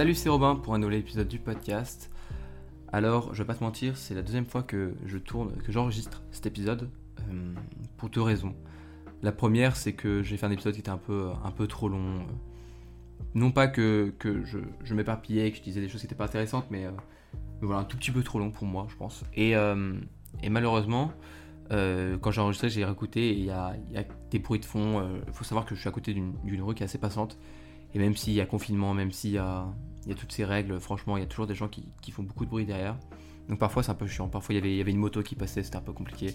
Salut, c'est Robin pour un nouvel épisode du podcast. Alors, je vais pas te mentir, c'est la deuxième fois que je tourne, que j'enregistre cet épisode euh, pour deux raisons. La première, c'est que j'ai fait un épisode qui était un peu, trop long. Non pas que, je, je m'éparpillais, que je disais des choses qui n'étaient pas intéressantes, mais, euh, mais voilà, un tout petit peu trop long pour moi, je pense. Et, euh, malheureusement, quand j'ai enregistré, j'ai réécouté et il y a, y a, des bruits de fond. Il faut savoir que je suis à côté d'une rue qui est assez passante. Et même s'il y a confinement, même s'il y a, y a, toutes ces règles, franchement, il y a toujours des gens qui, font beaucoup de bruit derrière. Donc parfois c'est un peu chiant. Parfois il y avait, une moto qui passait, c'était un peu compliqué.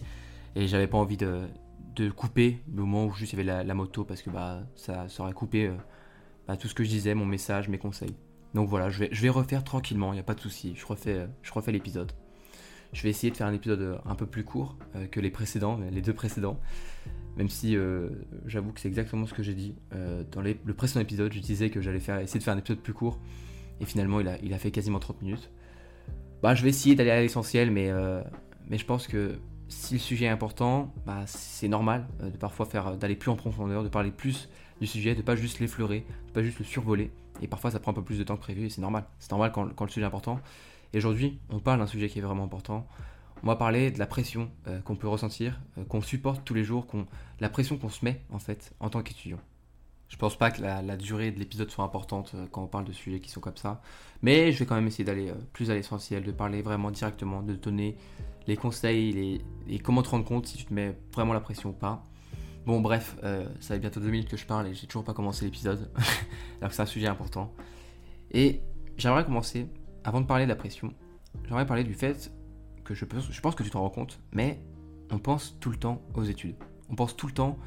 Et j'avais pas envie de, couper le moment où juste il y avait la, moto parce que bah, ça, aurait coupé euh, bah, tout ce que je disais, mon message, mes conseils. Donc voilà, je vais, refaire tranquillement, il n'y a pas de souci. Je refais, je refais l'épisode. Je vais essayer de faire un épisode un peu plus court euh, que les précédents, les deux précédents. Même si euh, j'avoue que c'est exactement ce que j'ai dit. Euh, dans le précédent épisode, je disais que j'allais faire, essayer de faire un épisode plus court. Et finalement, il a, fait quasiment 30 minutes. Bah, je vais essayer d'aller à l'essentiel, mais, euh, je pense que si le sujet est important, bah, c'est normal euh, de parfois faire d'aller plus en profondeur, de parler plus du sujet, de pas juste l'effleurer, de pas juste le survoler. Et parfois, ça prend un peu plus de temps que prévu, et c'est normal. C'est normal quand, le sujet est important. Et aujourd'hui, on parle d'un sujet qui est vraiment important on va parler de la pression euh, qu'on peut ressentir, euh, qu'on supporte tous les jours, la pression qu'on se met en fait en tant qu'étudiant. Je pense pas que la, durée de l'épisode soit importante euh, quand on parle de sujets qui sont comme ça, mais je vais quand même essayer d'aller plus à l'essentiel, de parler vraiment directement, de donner les conseils les, et comment te rendre compte si tu te mets vraiment la pression ou pas. Bon bref, euh, ça fait bientôt deux minutes que je parle et j'ai toujours pas commencé l'épisode, alors que c'est un sujet important. Et j'aimerais commencer, avant de parler de la pression, j'aimerais parler du fait que je, je pense que tu t'en rends compte, mais on pense tout le temps aux études. On pense tout le temps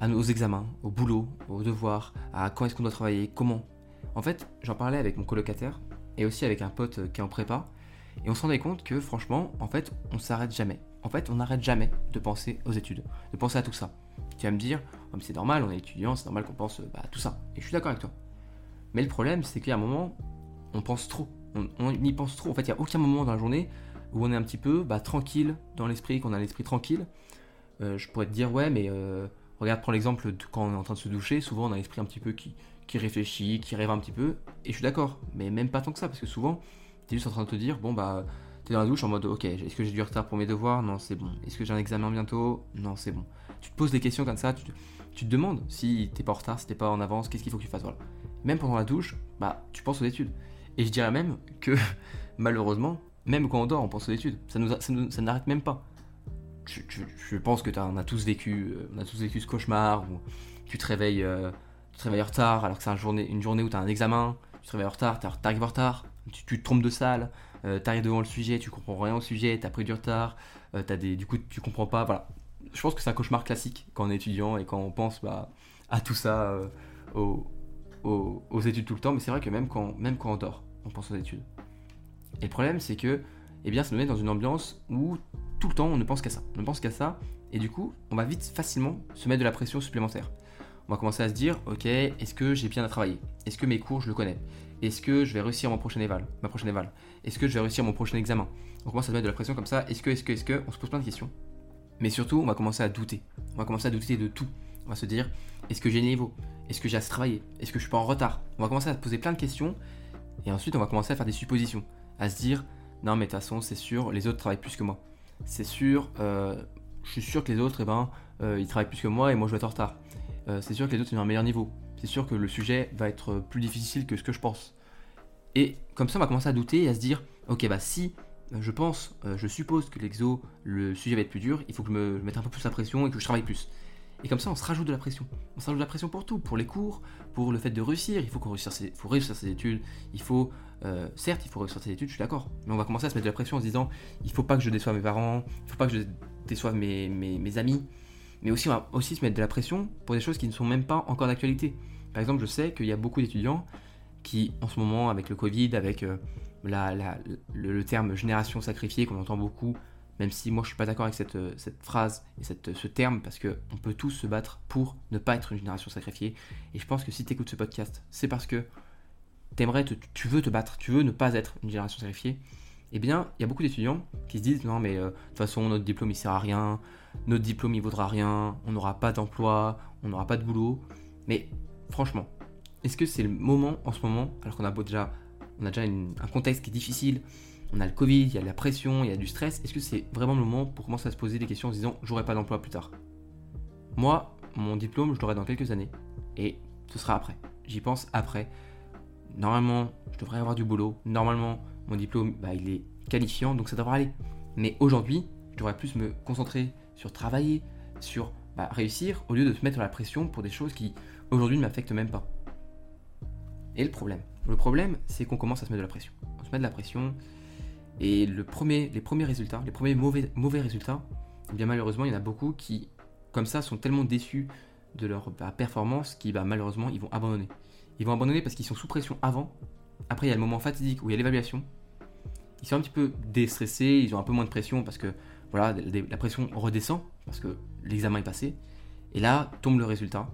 à nos examens, au boulot, aux devoirs, à quand est-ce qu'on doit travailler, comment. En fait, j'en parlais avec mon colocataire et aussi avec un pote qui est en prépa, et on se rendait compte que franchement, en fait, on s'arrête jamais. En fait, on n'arrête jamais de penser aux études, de penser à tout ça. Tu vas me dire, oh, c'est normal, on est étudiant, c'est normal qu'on pense bah, à tout ça. Et je suis d'accord avec toi. Mais le problème, c'est qu'à un moment, on pense trop. On, on, y pense trop. En fait, il n'y a aucun moment dans la journée où on est un petit peu bah, tranquille dans l'esprit, qu'on a l'esprit tranquille. Euh, je pourrais te dire, ouais, mais euh, regarde, prends l'exemple de quand on est en train de se doucher, souvent on a l'esprit un petit peu qui, qui réfléchit, qui rêve un petit peu, et je suis d'accord, mais même pas tant que ça, parce que souvent, tu es juste en train de te dire, bon, bah, tu es dans la douche en mode, ok, est-ce que j'ai du retard pour mes devoirs? Non, c'est bon. Est-ce que j'ai un examen bientôt? Non, c'est bon. Tu te poses des questions comme ça, tu te, tu te demandes si t'es pas en retard, si t'es pas en avance, qu'est-ce qu'il faut que tu fasses, voilà. Même pendant la douche, bah, tu penses aux études. Et je dirais même que, malheureusement, même quand on dort, on pense aux études. Ça ça, ça n'arrête même pas. Je, pense que on a tous vécu, euh, on a tous vécu ce cauchemar où tu te réveilles, euh, tu te réveilles en retard alors que c'est une journée, où tu as un examen, tu te réveilles en retard, tu arrives en retard, tu, te trompes de salle, euh, tu arrives devant le sujet, tu comprends rien au sujet, tu as pris du retard, euh, as des, du coup tu comprends pas, voilà. Je pense que c'est un cauchemar classique quand on est étudiant et quand on pense bah, à tout ça, euh, aux, aux, aux, études tout le temps, mais c'est vrai que même quand, même quand on dort, on pense aux études. Et le problème, c'est que eh bien, ça nous met dans une ambiance où le temps on ne pense qu'à ça. On ne pense qu'à ça, et du coup, on va vite facilement se mettre de la pression supplémentaire. On va commencer à se dire, ok, est-ce que j'ai bien à travailler? Est-ce que mes cours, je le connais? Est-ce que je vais réussir mon prochain éval Ma prochaine éval? Est-ce que je vais réussir mon prochain examen? On commence à se mettre de la pression comme ça. Est-ce que, est-ce que, est-ce que? On se pose plein de questions. Mais surtout, on va commencer à douter. On va commencer à douter de tout. On va se dire, est-ce que j'ai les niveaux Est-ce que j'ai assez travaillé? Est-ce que je suis pas en retard? On va commencer à se poser plein de questions. Et ensuite, on va commencer à faire des suppositions. À se dire, non mais de toute façon c'est sûr, les autres travaillent plus que moi. C'est sûr, euh, je suis sûr que les autres, eh ben, euh, ils travaillent plus que moi et moi je vais être en retard. Euh, c'est sûr que les autres ont un meilleur niveau. C'est sûr que le sujet va être plus difficile que ce que je pense. Et comme ça on va commencer à douter et à se dire, ok bah si je pense, je suppose que l'exo, le sujet va être plus dur, il faut que je me mette un peu plus la pression et que je travaille plus. Et comme ça, on se rajoute de la pression. On se rajoute de la pression pour tout, pour les cours, pour le fait de réussir. Il faut qu'on réussisse, ses, faut réussir ses études. Il faut, euh, certes, il faut réussir ses études, je suis d'accord. Mais on va commencer à se mettre de la pression en se disant, il faut pas que je déçoive mes parents, il faut pas que je déçoive mes, mes, amis. Mais aussi, on va aussi se mettre de la pression pour des choses qui ne sont même pas encore d'actualité. Par exemple, je sais qu'il y a beaucoup d'étudiants qui, en ce moment, avec le Covid, avec euh, le terme génération sacrifiée qu'on entend beaucoup, même si moi je suis pas d'accord avec cette, cette, phrase et cette, ce terme, parce qu'on peut tous se battre pour ne pas être une génération sacrifiée. Et je pense que si tu écoutes ce podcast, c'est parce que aimerais te, tu veux te battre, tu veux ne pas être une génération sacrifiée. Eh bien, il y a beaucoup d'étudiants qui se disent non mais euh, de toute façon notre diplôme il sert à rien, notre diplôme il vaudra rien, on n'aura pas d'emploi, on n'aura pas de boulot. Mais franchement, est-ce que c'est le moment en ce moment, alors qu'on a déjà un contexte qui est difficile, on a le Covid, il y a la pression, il y a du stress. Est-ce que c'est vraiment le moment pour commencer à se poser des questions en se disant j'aurai pas d'emploi plus tard? Moi, mon diplôme, je l'aurai dans quelques années et ce sera après. J'y pense après. Normalement, je devrais avoir du boulot. Normalement, mon diplôme, bah, il est qualifiant, donc ça devrait aller. Mais aujourd'hui, je devrais plus me concentrer sur travailler, sur bah, réussir, au lieu de se mettre la pression pour des choses qui aujourd'hui ne m'affectent même pas. Et le problème? Le problème, c'est qu'on commence à se mettre de la pression. On se met de la pression, et les premiers résultats, les premiers mauvais, résultats, eh bien malheureusement, il y en a beaucoup qui, comme ça, sont tellement déçus de leur bah, performance qu'ils, bah, malheureusement, ils vont abandonner. Ils vont abandonner parce qu'ils sont sous pression avant. Après, il y a le moment fatidique où il y a l'évaluation. Ils sont un petit peu déstressés, ils ont un peu moins de pression parce que voilà, la pression redescend parce que l'examen est passé. Et là, tombe le résultat.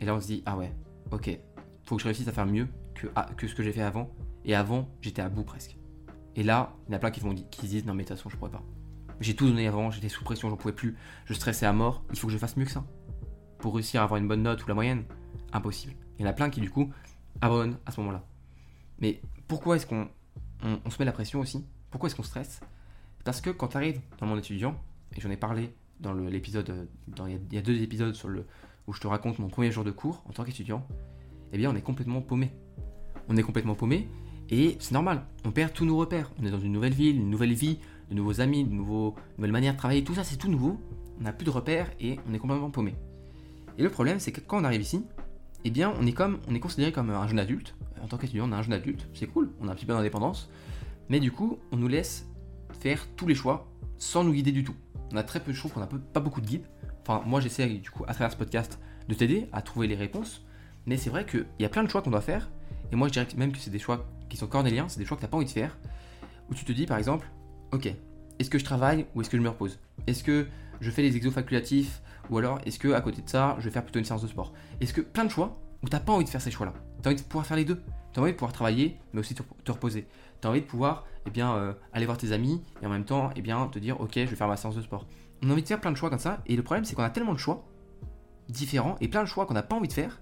Et là, on se dit, ah ouais, ok, faut que je réussisse à faire mieux que, ah, que ce que j'ai fait avant. Et avant, j'étais à bout presque. Et là, il y en a plein qui, vont, qui disent non mais de toute façon je pourrais pas. J'ai tout donné avant, j'étais sous pression, j'en pouvais plus, je stressais à mort, il faut que je fasse mieux que ça. Pour réussir à avoir une bonne note ou la moyenne, impossible. Il y en a plein qui du coup abandonnent à ce moment-là. Mais pourquoi est-ce qu'on on, se met la pression aussi? Pourquoi est-ce qu'on stresse? Parce que quand tu arrives dans mon étudiant, et j'en ai parlé dans l'épisode, il y, a deux épisodes sur le, où je te raconte mon premier jour de cours en tant qu'étudiant, eh bien on est complètement paumé. On est complètement paumé et c'est normal, on perd tous nos repères. On est dans une nouvelle ville, une nouvelle vie, de nouveaux amis, de nouveaux, nouvelles manières de travailler, tout ça c'est tout nouveau. On n'a plus de repères et on est complètement paumé. Et le problème c'est que quand on arrive ici, eh bien on est comme on est considéré comme un jeune adulte. En tant qu'étudiant, on est un jeune adulte, c'est cool, on a un petit peu d'indépendance. Mais du coup, on nous laisse faire tous les choix sans nous guider du tout. On a très peu, je trouve qu'on n'a pas beaucoup de guides. Enfin, moi j'essaie du coup à travers ce podcast de t'aider à trouver les réponses. Mais c'est vrai qu'il y a plein de choix qu'on doit faire. Et moi je dirais même que c'est des choix qui sont cornéliens, c'est des choix que tu n'as pas envie de faire, où tu te dis par exemple, ok, est-ce que je travaille ou est-ce que je me repose? Est-ce que je fais les exos facultatifs ou alors est-ce que à côté de ça, je vais faire plutôt une séance de sport? Est-ce que plein de choix où tu n'as pas envie de faire ces choix-là? Tu as envie de pouvoir faire les deux. Tu as envie de pouvoir travailler, mais aussi te reposer. Tu as envie de pouvoir eh bien, euh, aller voir tes amis et en même temps eh bien, te dire ok, je vais faire ma séance de sport. On a envie de faire plein de choix comme ça et le problème c'est qu'on a tellement de choix différents et plein de choix qu'on n'a pas envie de faire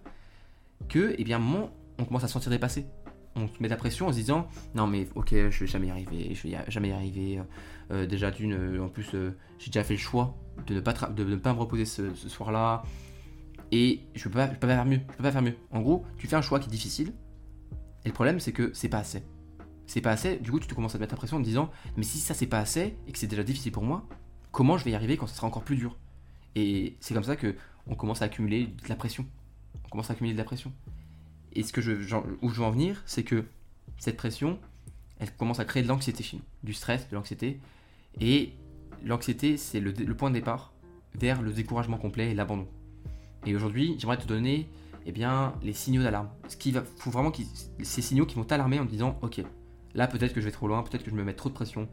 que eh bien, moment, on commence à se sentir dépassé on se met la pression en se disant non mais ok je vais jamais y arriver, je vais jamais y arriver. Euh, déjà d'une, euh, en plus euh, j'ai déjà fait le choix de ne pas, de ne pas me reposer ce, soir-là et je peux pas, peux pas faire mieux, je peux pas faire mieux. En gros, tu fais un choix qui est difficile et le problème c'est que c'est pas assez. C'est pas assez, du coup tu te commences à te mettre la pression en te disant mais si ça c'est pas assez et que c'est déjà difficile pour moi, comment je vais y arriver quand ce sera encore plus dur? Et c'est comme ça que on commence à accumuler de la pression. On commence à accumuler de la pression. Et ce que je, où je veux en venir, c'est que cette pression, elle commence à créer de l'anxiété chez nous, du stress, de l'anxiété. Et l'anxiété, c'est le, point de départ vers le découragement complet et l'abandon. Et aujourd'hui, j'aimerais te donner eh bien, les signaux d'alarme. Ce qui va, faut vraiment ces signaux qui vont t'alarmer en te disant, ok, là peut-être que je vais trop loin, peut-être que je me mets trop de pression,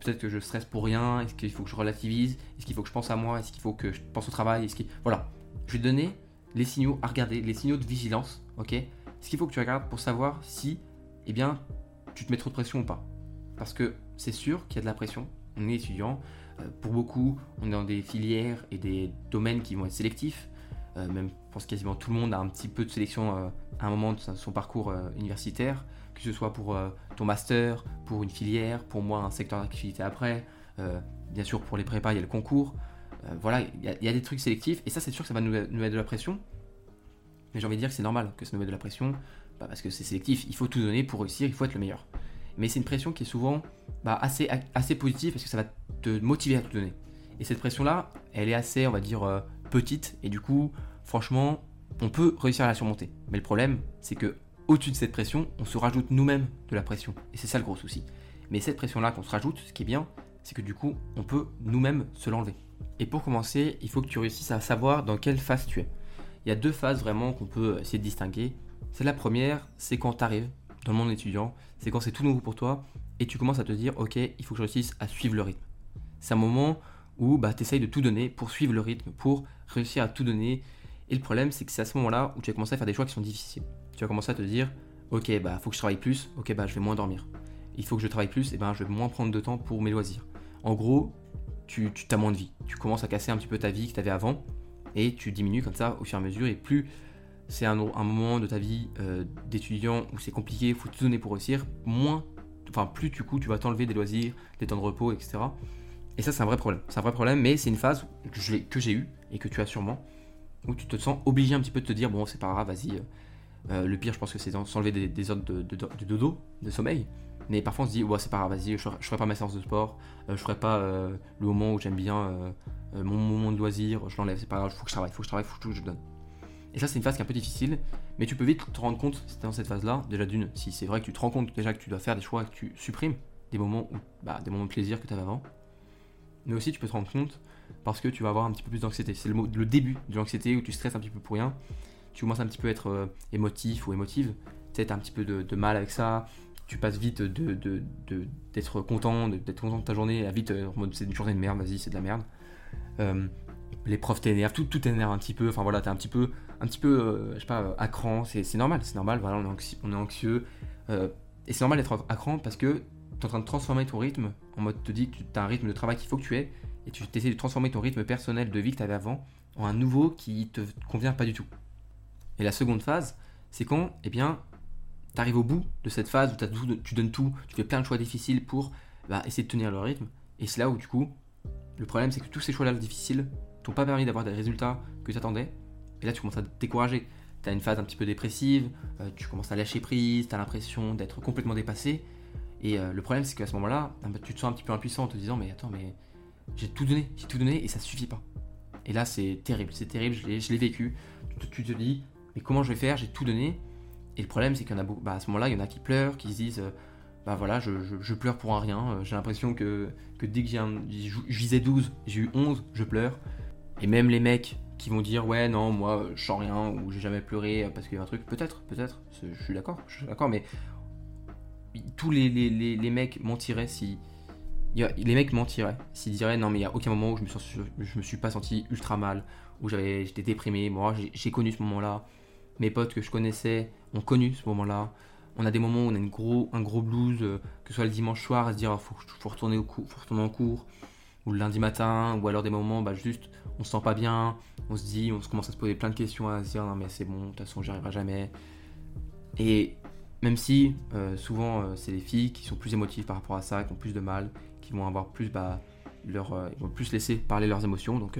peut-être que je stresse pour rien, est-ce qu'il faut que je relativise, est-ce qu'il faut que je pense à moi, est-ce qu'il faut que je pense au travail, Voilà, je vais te donner les signaux à regarder, les signaux de vigilance, ok? Ce qu'il faut que tu regardes pour savoir si, eh bien, tu te mets trop de pression ou pas. Parce que c'est sûr qu'il y a de la pression. On est étudiant. Euh, pour beaucoup, on est dans des filières et des domaines qui vont être sélectifs. Euh, même, je pense quasiment tout le monde a un petit peu de sélection euh, à un moment de son parcours universitaire, que ce soit pour ton master, pour une filière, pour moi un secteur d'activité après. bien sûr, pour les prépas, il y a le concours. voilà, il y, a des trucs sélectifs et ça, c'est sûr que ça va nous mettre de la pression. Mais j'ai envie de dire que c'est normal que ça nous mette de la pression, bah, parce que c'est sélectif, il faut tout donner pour réussir, il faut être le meilleur. Mais c'est une pression qui est souvent bah, assez, positive parce que ça va te motiver à tout donner. Et cette pression-là, elle est assez, on va dire, euh, petite, et du coup, franchement, on peut réussir à la surmonter. Mais le problème, c'est que au-dessus de cette pression, on se rajoute nous-mêmes de la pression. Et c'est ça le gros souci. Mais cette pression-là qu'on se rajoute, ce qui est bien, c'est que du coup, on peut nous-mêmes se l'enlever. Et pour commencer, il faut que tu réussisses à savoir dans quelle phase tu es il y a deux phases vraiment qu'on peut essayer de distinguer. C'est la première, c'est quand tu arrives dans le monde étudiant, c'est quand c'est tout nouveau pour toi et tu commences à te dire, ok, il faut que je réussisse à suivre le rythme. C'est un moment où bah, tu essayes de tout donner pour suivre le rythme, pour réussir à tout donner. Et le problème, c'est que c'est à ce moment-là où tu vas commencer à faire des choix qui sont difficiles. Tu vas commencer à te dire, ok, bah faut que je travaille plus, ok, bah je vais moins dormir. Il faut que je travaille plus, et ben je vais moins prendre de temps pour mes loisirs. En gros, tu, tu as moins de vie. Tu commences à casser un petit peu ta vie que tu avais avant, et tu diminues comme ça au fur et à mesure et plus c'est un, moment de ta vie euh, d'étudiant où c'est compliqué, faut tout donner pour réussir, moins, enfin plus du coup tu vas t'enlever des loisirs, des temps de repos, etc. Et ça c'est un vrai problème. C'est un vrai problème, mais c'est une phase que j'ai eue et que tu as sûrement, où tu te sens obligé un petit peu de te dire bon c'est pas grave, vas-y. Euh, euh, le pire je pense que c'est s'enlever des, des, de, dodo, de sommeil. Mais parfois on se dit ouais c'est pas grave, vas-y, je, je, ferai pas ma séance de sport, je ferai pas le moment où j'aime bien mon moment de loisir, je l'enlève, c'est pas grave, il faut que je travaille, il faut que je travaille, il faut que je donne. Et ça, c'est une phase qui est un peu difficile, mais tu peux vite te rendre compte, dans cette phase-là, déjà d'une, si c'est vrai que tu te rends compte déjà que tu dois faire des choix, que tu supprimes des moments, où, bah, des moments de plaisir que tu avais avant, mais aussi tu peux te rendre compte parce que tu vas avoir un petit peu plus d'anxiété. C'est le, le, début de l'anxiété où tu stresses un petit peu pour rien, tu commences un petit peu à être euh, émotif ou émotive, as un petit peu de, mal avec ça, tu passes vite d'être de, de, content, d'être content de ta journée, à vite euh, en mode c'est une journée de merde, vas-y, c'est de la merde. Euh, les profs t'énervent, tout, tout t'énerve un petit peu, enfin voilà, t'es un petit peu, un petit peu, euh, je sais pas, à cran, c'est normal, c'est normal, voilà, on est, anxieux, euh, et c'est normal d'être à cran parce que tu es en train de transformer ton rythme, en mode te dis que tu as un rythme de travail qu'il faut que tu aies, et tu essaies de transformer ton rythme personnel de vie que tu avais avant en un nouveau qui te convient pas du tout. Et la seconde phase, c'est quand, eh bien, tu au bout de cette phase où tu donnes tout, tu fais plein de choix difficiles pour bah, essayer de tenir le rythme, et c'est là où du coup, le problème c'est que tous ces choix-là difficiles t'ont pas permis d'avoir des résultats que tu attendais. Et là, tu commences à te décourager. Tu as une phase un petit peu dépressive, euh, tu commences à lâcher prise, tu as l'impression d'être complètement dépassé. Et euh, le problème, c'est qu'à ce moment-là, ah bah, tu te sens un petit peu impuissant en te disant Mais attends, mais j'ai tout donné, j'ai tout donné et ça suffit pas. Et là, c'est terrible, c'est terrible, je l'ai vécu. Tu te, dis Mais comment je vais faire? J'ai tout donné. Et le problème, c'est qu'il y en a. Bah, ce moment-là, il y en a qui pleurent, qui se disent euh, Bah voilà, je, pleure pour un rien. J'ai l'impression que, dès que j'ai je visais 12, j'ai eu 11, je pleure. Et même les mecs qui vont dire ouais non moi je sens rien ou j'ai jamais pleuré parce qu'il y a un truc, peut-être, peut-être, je suis d'accord, je suis d'accord, mais tous les, les, mecs mentiraient si les mecs mentiraient s'ils diraient non mais il y a aucun moment où je me je me suis pas senti ultra mal où j'étais déprimé moi j'ai connu ce moment-là mes potes que je connaissais ont connu ce moment-là on a des moments où on a gros, un gros blues euh, que ce soit le dimanche soir à se dire il faut, retourner au cours, retourner en cours ou le lundi matin, ou alors des moments bah, juste on se sent pas bien, on se dit, on se commence à se poser plein de questions, à se dire non mais c'est bon, de toute façon j'y arriverai jamais. Et même si euh, souvent euh, c'est les filles qui sont plus émotives par rapport à ça, qui ont plus de mal, qui vont avoir plus bah, leur, vont plus laisser parler leurs émotions. Donc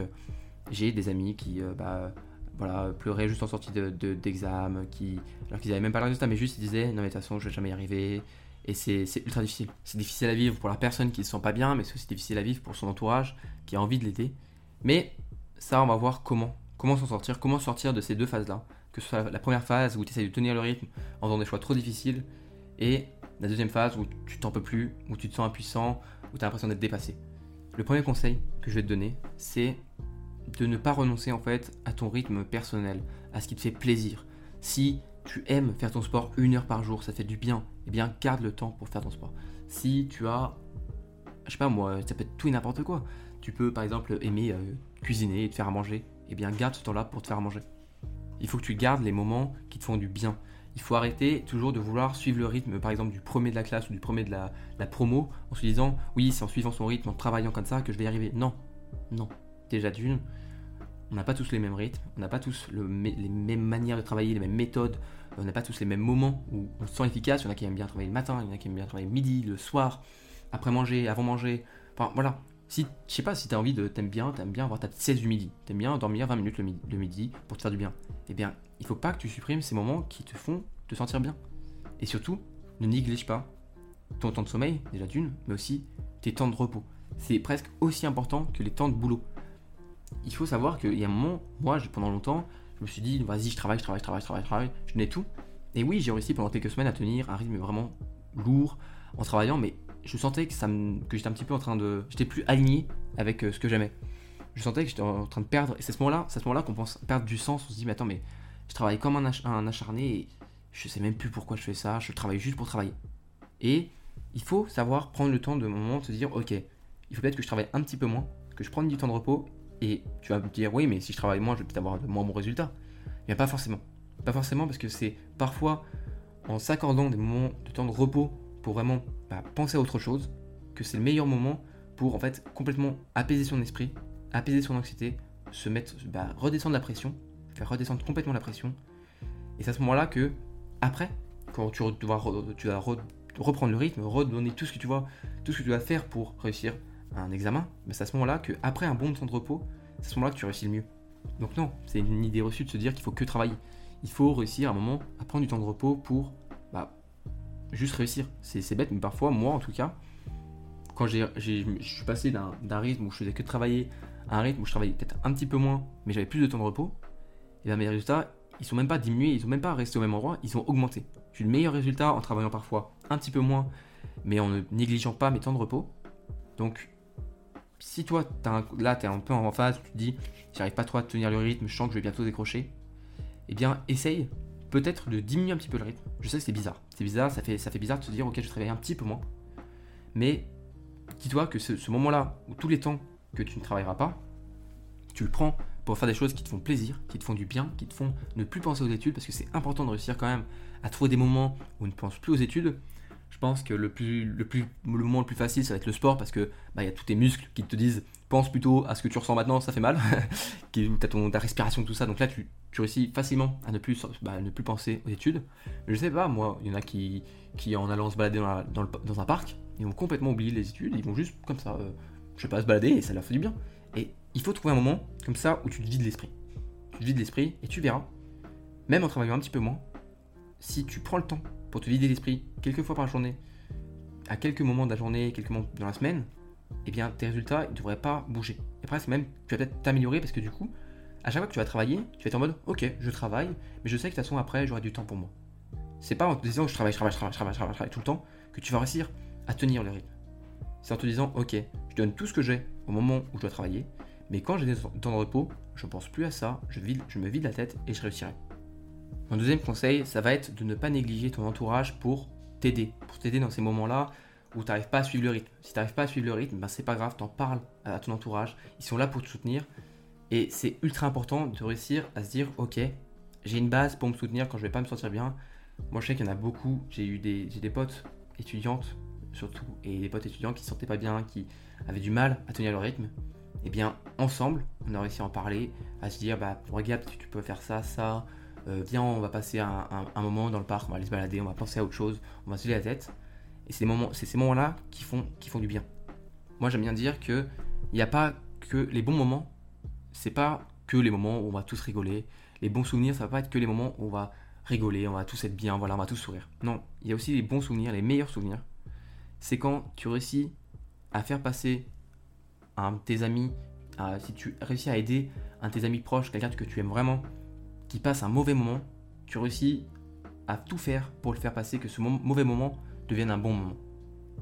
j'ai des amis qui bah, voilà, pleuraient juste en sortie d'examen, de, qui alors qu'ils n'avaient même pas le résultat, mais juste ils disaient non mais de toute façon je vais jamais y arriver, et c'est ultra difficile. C'est difficile à vivre pour la personne qui ne se sent pas bien, mais c'est aussi difficile à vivre pour son entourage qui a envie de l'aider. Mais ça, on va voir comment. Comment s'en sortir, comment sortir de ces deux phases-là. Que ce soit la première phase où tu essaies de tenir le rythme en faisant des choix trop difficiles, et la deuxième phase où tu t'en peux plus, où tu te sens impuissant, où tu as l'impression d'être dépassé. Le premier conseil que je vais te donner, c'est de ne pas renoncer en fait à ton rythme personnel, à ce qui te fait plaisir. Si tu aimes faire ton sport une heure par jour, ça fait du bien, eh bien garde le temps pour faire ton sport. Si tu as, je sais pas moi, ça peut être tout et n'importe quoi. Tu peux par exemple aimer euh, cuisiner et te faire à manger, eh bien garde ce temps-là pour te faire à manger. Il faut que tu gardes les moments qui te font du bien. Il faut arrêter toujours de vouloir suivre le rythme, par exemple, du premier de la classe ou du premier de la, la promo, en se disant, oui, c'est en suivant son rythme, en travaillant comme ça que je vais y arriver. Non, non. Déjà d'une, on n'a pas tous les mêmes rythmes, on n'a pas tous les mêmes manières de travailler, les mêmes méthodes, on n'a pas tous les mêmes moments où on se sent efficace. Il y en a qui aiment bien travailler le matin, il y en a qui aiment bien travailler le midi, le soir, après manger, avant manger. Enfin voilà. Si, je sais pas si tu as envie de. T'aimes bien, t'aimes bien avoir ta petite sieste du midi. T'aimes bien dormir 20 minutes le midi, le midi pour te faire du bien. Eh bien, il faut pas que tu supprimes ces moments qui te font te sentir bien. Et surtout, ne néglige pas ton temps de sommeil, déjà d'une, mais aussi tes temps de repos. C'est presque aussi important que les temps de boulot il faut savoir qu'il y a un moment, moi, pendant longtemps, je me suis dit, vas-y, je travaille, je travaille, je travaille, je travaille, je travaille, je tout. Et oui, j'ai réussi pendant quelques semaines à tenir un rythme vraiment lourd en travaillant, mais je sentais que, ça que j'étais un petit peu en train de. J'étais plus aligné avec euh, ce que j'aimais. Je sentais que j'étais en train de perdre. Et c'est ce moment-là, ce moment-là qu'on pense perdre du sens. On se dit, mais attends, mais je travaille comme un, un acharné et je sais même plus pourquoi je fais ça. Je travaille juste pour travailler. Et il faut savoir prendre le temps de moment de se dire, ok, il faut peut-être que je travaille un petit peu moins, que je prenne du temps de repos et tu vas me dire, oui, mais si je travaille moins, je vais peut-être avoir moins bon résultat. Mais pas forcément. Pas forcément parce que c'est parfois en s'accordant des moments de temps de repos pour vraiment bah, penser à autre chose que c'est le meilleur moment pour en fait complètement apaiser son esprit, apaiser son anxiété, se mettre, bah, redescendre la pression, faire redescendre complètement la pression Et c'est à ce moment-là que, après, quand tu, dois, tu reprendre le rythme, redonner tout ce que tu vois, tout ce que tu dois faire pour réussir un examen, ben, c'est à ce moment-là que, après un bon temps de repos, c'est à ce moment-là que tu réussis le mieux. Donc non, c'est une idée reçue de se dire qu'il faut que travailler. Il faut réussir à un moment à prendre du temps de repos pour bah, juste réussir. C'est bête, mais parfois, moi en tout cas, quand je suis passé d'un rythme où je faisais que travailler à un rythme où je travaillais peut-être un petit peu moins, mais j'avais plus de temps de repos, et bien mes résultats, ils sont même pas diminués, ils sont même pas restés au même endroit, ils ont augmenté. J'ai eu le meilleur résultat en travaillant parfois un petit peu moins, mais en ne négligeant pas mes temps de repos. Donc, si toi, là, tu es un peu en phase, tu te dis, j'arrive pas trop à tenir le rythme, je sens que je vais bientôt décrocher, eh bien, essaye peut-être de diminuer un petit peu le rythme. Je sais que c'est bizarre. C'est bizarre, ça fait, bizarre de se dire, ok, je travaille un petit peu moins. Mais dis-toi que ce, ce moment-là, où tous les temps que tu ne travailleras pas, tu le prends pour faire des choses qui te font plaisir, qui te font du bien, qui te font ne plus penser aux études, parce que c'est important de réussir quand même à trouver des moments où on ne pense plus aux études. Je pense que le, plus, le, moment le plus facile, ça va être le sport, parce que bah, y a tous tes muscles qui te disent pense plutôt à ce que tu ressens maintenant, ça fait mal, tu ta respiration, tout ça, donc là tu, tu réussis facilement à ne plus, bah, penser aux études. Mais je sais pas, moi, il y en a qui, en allant se balader dans, un parc, ils vont complètement oublier les études, ils vont juste comme ça, euh, je sais pas, se balader et ça leur fait du bien. Et il faut trouver un moment comme ça où tu te vides l'esprit. Tu te vides l'esprit et tu verras, même en travaillant un petit peu moins, si tu prends le temps pour te vider l'esprit quelques fois par journée, à quelques moments de la journée, quelques moments dans la semaine, eh bien tes résultats ne devraient pas bouger. Et presque même, tu vas peut-être t'améliorer parce que du coup, à chaque fois que tu vas travailler, tu vas être en mode ok, je travaille, mais je sais que de toute façon après j'aurai du temps pour moi. C'est pas en te disant je travaille, je travaille, je travaille, je travaille, je travaille, tout le temps que tu vas réussir à tenir le rythme. C'est en te disant ok, je donne tout ce que j'ai au moment où je dois travailler, mais quand j'ai des temps de repos, je ne pense plus à ça, je me vide la tête et je réussirai. Mon deuxième conseil, ça va être de ne pas négliger ton entourage pour t'aider, pour t'aider dans ces moments-là où tu n'arrives pas à suivre le rythme. Si tu n'arrives pas à suivre le rythme, ben c'est pas grave, t'en parles à ton entourage, ils sont là pour te soutenir. Et c'est ultra important de réussir à se dire, ok, j'ai une base pour me soutenir quand je vais pas me sentir bien. Moi je sais qu'il y en a beaucoup, j'ai eu des, potes étudiantes surtout, et des potes étudiants qui se sentaient pas bien, qui avaient du mal à tenir le rythme et eh bien ensemble, on a réussi à en parler, à se dire, bah regarde, tu peux faire ça, ça, euh, viens, on va passer un, moment dans le parc, on va aller se balader, on va penser à autre chose, on va se lever la tête. Et c'est moments, ces moments-là qui font, qui font du bien. Moi, j'aime bien dire que il n'y a pas que les bons moments, c'est pas que les moments où on va tous rigoler. Les bons souvenirs, ça va pas être que les moments où on va rigoler, on va tous être bien, voilà, on va tous sourire. Non, il y a aussi les bons souvenirs, les meilleurs souvenirs. C'est quand tu réussis à faire passer un tes amis, si tu réussis à aider un de tes amis proches, quelqu'un que tu aimes vraiment, passe un mauvais moment, tu réussis à tout faire pour le faire passer, que ce mauvais moment devienne un bon moment.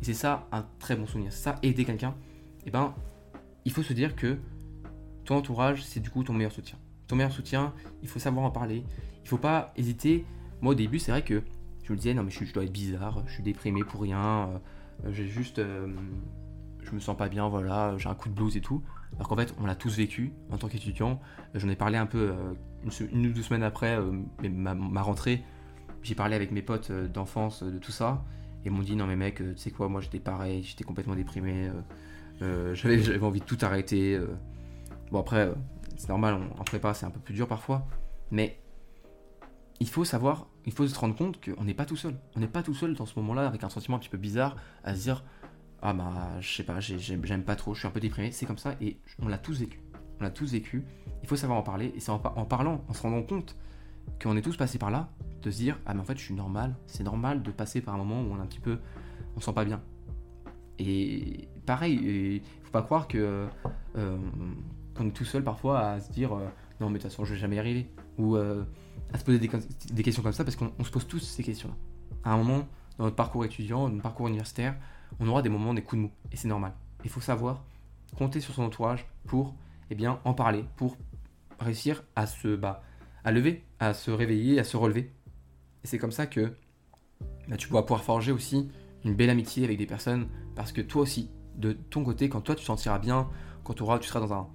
Et c'est ça un très bon souvenir. Ça, aider quelqu'un, et eh ben, il faut se dire que ton entourage, c'est du coup ton meilleur soutien. Ton meilleur soutien, il faut savoir en parler. Il faut pas hésiter. Moi, au début, c'est vrai que je me disais, non, mais je, dois être bizarre, je suis déprimé pour rien, euh, j'ai juste. Euh, je me sens pas bien, voilà, j'ai un coup de blues et tout. Alors qu'en fait, on l'a tous vécu en tant qu'étudiant. J'en ai parlé un peu euh, une, ou deux semaines après euh, ma, rentrée. J'ai parlé avec mes potes euh, d'enfance de tout ça. Et ils m'ont dit, non mais mec, tu sais quoi, moi j'étais pareil, j'étais complètement déprimé. J'avais envie de tout arrêter. Bon après, c'est normal, en prépa c'est un peu plus dur parfois. Mais il faut savoir, il faut se rendre compte qu'on n'est pas tout seul. On n'est pas tout seul dans ce moment-là avec un sentiment un petit peu bizarre à se dire ah bah je sais pas, j'aime pas trop, je suis un peu déprimé, c'est comme ça et on l'a tous vécu. On l'a tous vécu. Il faut savoir en parler et c'est en, parlant, en se rendant compte qu'on est tous passés par là, de se dire ah mais en fait je suis normal, c'est normal de passer par un moment où on est un petit peu, on se sent pas bien. Et pareil, il faut pas croire que euh, qu'on est tout seul parfois à se dire euh, non mais de toute façon je vais jamais y arriver ou euh, à se poser des, des, questions comme ça parce qu'on se pose tous ces questions-là. À un moment dans notre parcours étudiant, dans notre parcours universitaire, on aura des moments, des coups de mou. Et c'est normal. Il faut savoir compter sur son entourage pour eh bien, en parler, pour réussir à se bah, à lever, à se réveiller, à se relever. Et c'est comme ça que bah, tu pourras pouvoir forger aussi une belle amitié avec des personnes parce que toi aussi, de ton côté, quand toi tu te sentiras bien, quand auras, tu seras dans un.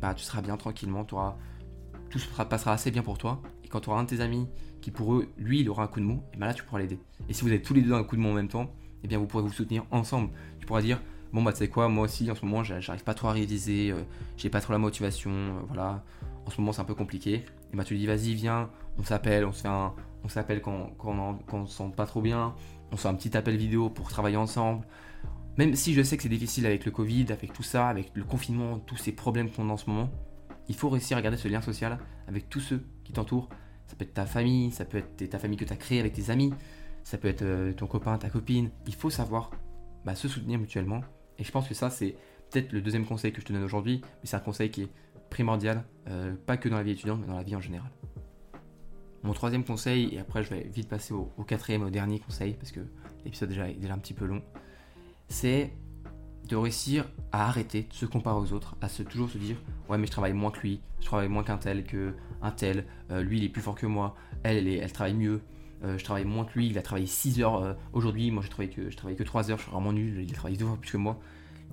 Bah, tu seras bien tranquillement, auras, tout se passera assez bien pour toi. Et quand tu auras un de tes amis qui, pour eux, lui, il aura un coup de mou, et ben là tu pourras l'aider. Et si vous êtes tous les deux un coup de mou en même temps, eh bien vous pourrez vous soutenir ensemble. Tu pourras dire, bon bah tu sais quoi, moi aussi en ce moment j'arrive pas trop à réviser, euh, j'ai pas trop la motivation, euh, voilà. en ce moment c'est un peu compliqué, et bah tu dis vas-y viens, on s'appelle, on se fait un, on s'appelle quand, quand, on, se sent pas trop bien, on se fait un petit appel vidéo pour travailler ensemble. Même si je sais que c'est difficile avec le Covid, avec tout ça, avec le confinement, tous ces problèmes qu'on a en ce moment, il faut réussir à garder ce lien social avec tous ceux qui t'entourent. Ça peut être ta famille, ça peut être ta famille que tu as créée avec tes amis, ça peut être euh, ton copain, ta copine. Il faut savoir bah, se soutenir mutuellement. Et je pense que ça, c'est peut-être le deuxième conseil que je te donne aujourd'hui, mais c'est un conseil qui est primordial, euh, pas que dans la vie étudiante, mais dans la vie en général. Mon troisième conseil, et après je vais vite passer au, quatrième, au dernier conseil, parce que l'épisode est déjà un petit peu long, c'est de réussir à arrêter de se comparer aux autres, à se toujours se dire ouais mais je travaille moins que lui, je travaille moins qu'un tel, que un tel, euh, lui il est plus fort que moi, elle elle, elle travaille mieux, euh, je travaille moins que lui, il a travaillé 6 heures aujourd'hui, moi je travaille que je travaille que 3 heures, je suis vraiment nul, il travaille deux fois plus que moi.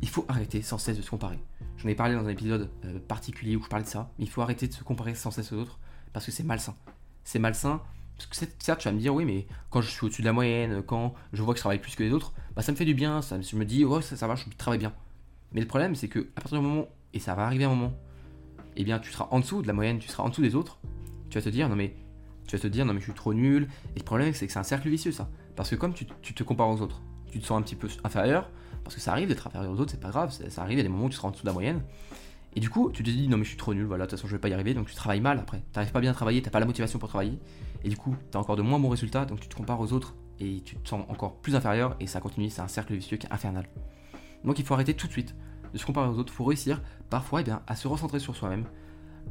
Il faut arrêter sans cesse de se comparer. J'en ai parlé dans un épisode euh, particulier où je parlais de ça, mais il faut arrêter de se comparer sans cesse aux autres parce que c'est malsain. C'est malsain parce que certes, tu vas me dire, oui, mais quand je suis au-dessus de la moyenne, quand je vois que je travaille plus que les autres, bah ça me fait du bien, ça, je me dis, oh, ça, ça va, je travaille bien. Mais le problème, c'est que à partir du moment, et ça va arriver un moment, eh bien, tu seras en dessous de la moyenne, tu seras en dessous des autres, tu vas te dire, non mais, tu vas te dire, non mais je suis trop nul. Et le problème, c'est que c'est un cercle vicieux, ça. Parce que comme tu, tu te compares aux autres, tu te sens un petit peu inférieur, parce que ça arrive d'être inférieur aux autres, c'est pas grave, ça, arrive, il y a des moments où tu seras en dessous de la moyenne. Et du coup, tu te dis non mais je suis trop nul, voilà, de toute façon je vais pas y arriver, donc tu travailles mal après. T'arrives pas bien à travailler, t'as pas la motivation pour travailler, et du coup, t'as encore de moins bons résultats, donc tu te compares aux autres et tu te sens encore plus inférieur, et ça continue, c'est un cercle vicieux qui est infernal. Donc il faut arrêter tout de suite de se comparer aux autres, il faut réussir parfois eh bien, à se recentrer sur soi-même,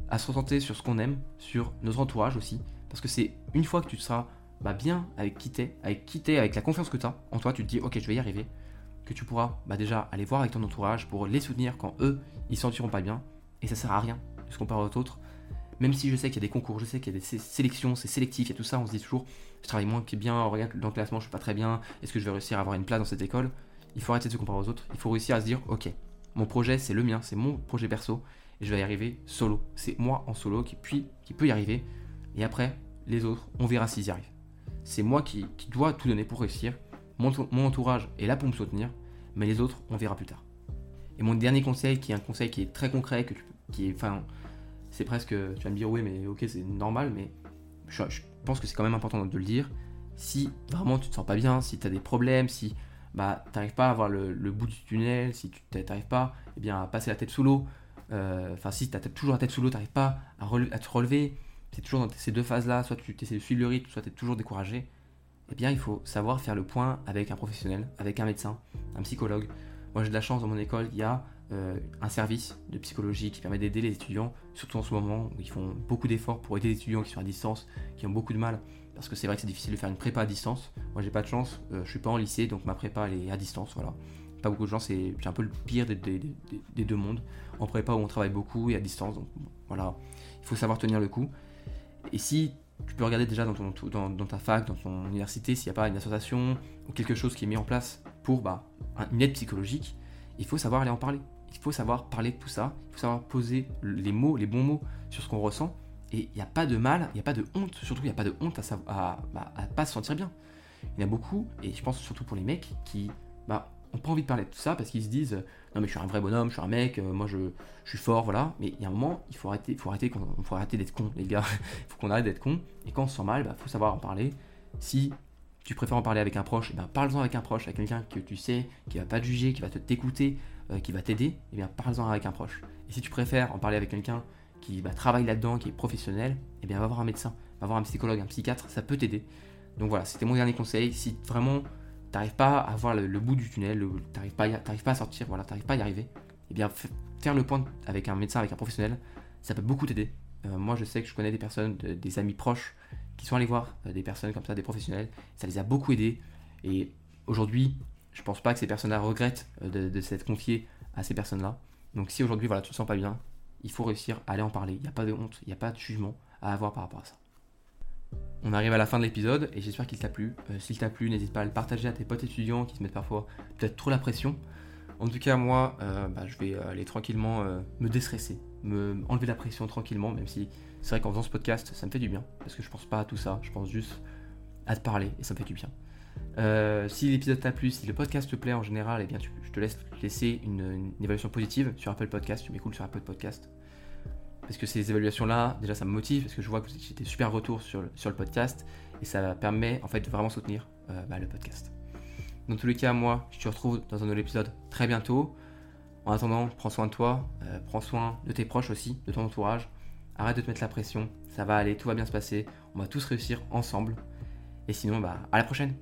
à se recentrer sur ce qu'on aime, sur notre entourage aussi, parce que c'est une fois que tu seras bah, bien avec qui t'es, avec qui t'es, avec la confiance que tu as en toi, tu te dis ok je vais y arriver, que tu pourras bah, déjà aller voir avec ton entourage pour les soutenir quand eux, ils sentiront pas bien. Et ça sert à rien de se comparer aux autres. Même si je sais qu'il y a des concours, je sais qu'il y a des sélections, c'est sélectif, il y a tout ça, on se dit toujours, je travaille moins que bien, regarde dans le classement, je suis pas très bien, est-ce que je vais réussir à avoir une place dans cette école? Il faut arrêter de se comparer aux autres, il faut réussir à se dire, ok, mon projet c'est le mien, c'est mon projet perso, et je vais y arriver solo. C'est moi en solo qui, puis, qui peut y arriver, et après, les autres, on verra s'ils y arrivent. C'est moi qui, dois tout donner pour réussir, mon, entourage est là pour me soutenir, mais les autres, on verra plus tard. Et mon dernier conseil, qui est un conseil qui est très concret, qui est, enfin, c'est presque, tu vas me dire oui, mais ok, c'est normal, mais je, pense que c'est quand même important de le dire. Si vraiment tu te sens pas bien, si tu as des problèmes, si bah t'arrives pas à voir le, bout du tunnel, si tu n'arrives pas, eh bien à passer la tête sous l'eau, euh, enfin si tu as toujours la tête sous l'eau, t'arrives pas à, te relever, c'est toujours dans ces deux phases-là, soit tu essaies de suivre le rythme, soit tu es toujours découragé, eh bien, il faut savoir faire le point avec un professionnel, avec un médecin, un psychologue. Moi, j'ai de la chance dans mon école, il y a euh, un service de psychologie qui permet d'aider les étudiants, surtout en ce moment où ils font beaucoup d'efforts pour aider les étudiants qui sont à distance, qui ont beaucoup de mal, parce que c'est vrai que c'est difficile de faire une prépa à distance. Moi, j'ai pas de chance, je euh, je suis pas en lycée, donc ma prépa elle est à distance, voilà. Pas beaucoup de gens, c'est un peu le pire des, des, deux mondes. En prépa où on travaille beaucoup et à distance, donc voilà, il faut savoir tenir le coup. Et si tu peux regarder déjà dans, ton, dans, ta fac, dans ton université, s'il n'y a pas une association ou quelque chose qui est mis en place pour bah, une aide psychologique, il faut savoir aller en parler. Il faut savoir parler de tout ça, il faut savoir poser les mots, les bons mots sur ce qu'on ressent. Et il n'y a pas de mal, il n'y a pas de honte, surtout il n'y a pas de honte à, ne bah, pas se sentir bien. Il y en a beaucoup, et je pense surtout pour les mecs, qui bah, n'ont pas envie de parler de tout ça parce qu'ils se disent non mais je suis un vrai bonhomme, je suis un mec, euh, moi je, suis fort, voilà. Mais il y a un moment, il faut arrêter, faut arrêter, faut arrêter d'être con, les gars. Il faut qu'on arrête d'être con. Et quand on se sent mal, il bah, faut savoir en parler. Si tu préfères en parler avec un proche, eh ben parle-en avec un proche, avec quelqu'un que tu sais, qui va pas te juger, qui va te t'écouter, euh, qui va t'aider, eh bien parle-en avec un proche. Et si tu préfères en parler avec quelqu'un qui bah, travaille là-dedans, qui est professionnel, eh bien va voir un médecin, va voir un psychologue, un psychiatre, ça peut t'aider. Donc voilà, c'était mon dernier conseil. Si vraiment t'arrives pas à voir le, bout du tunnel, t'arrives pas, pas à sortir, voilà, t'arrives pas à y arriver, et eh bien faire le point avec un médecin, avec un professionnel, ça peut beaucoup t'aider. Euh, moi, je sais que je connais des personnes, des amis proches, qui sont allés voir euh, des personnes comme ça, des professionnels, ça les a beaucoup aidés. Et aujourd'hui, je pense pas que ces personnes-là regrettent euh, de, s'être confiées à ces personnes-là. Donc si aujourd'hui, voilà, tu te sens pas bien, il faut réussir à aller en parler. Il n'y a pas de honte, il n'y a pas de jugement à avoir par rapport à ça. On arrive à la fin de l'épisode et j'espère qu'il t'a plu. Euh, s'il t'a plu, n'hésite pas à le partager à tes potes étudiants qui se mettent parfois peut-être trop la pression. En tout cas, moi, euh, bah, je vais aller tranquillement euh, me déstresser, me enlever la pression tranquillement, même si c'est vrai qu'en faisant ce podcast, ça me fait du bien, parce que je pense pas à tout ça, je pense juste à te parler et ça me fait du bien. si l'épisode t'a plu, si le podcast te plaît en général, eh bien, je te laisse laisser une, évaluation positive sur Apple Podcast. Tu m'écoutes sur Apple Podcast. Parce que ces évaluations-là, déjà ça me motive, parce que je vois que j'ai des super retours sur le, sur le podcast, et ça permet en fait de vraiment soutenir euh, bah, le podcast. Dans tous les cas, moi, je te retrouve dans un nouvel épisode très bientôt. En attendant, prends soin de toi, euh, prends soin de tes proches aussi, de ton entourage. Arrête de te mettre la pression, ça va aller, tout va bien se passer, on va tous réussir ensemble. Et sinon, bah, à la prochaine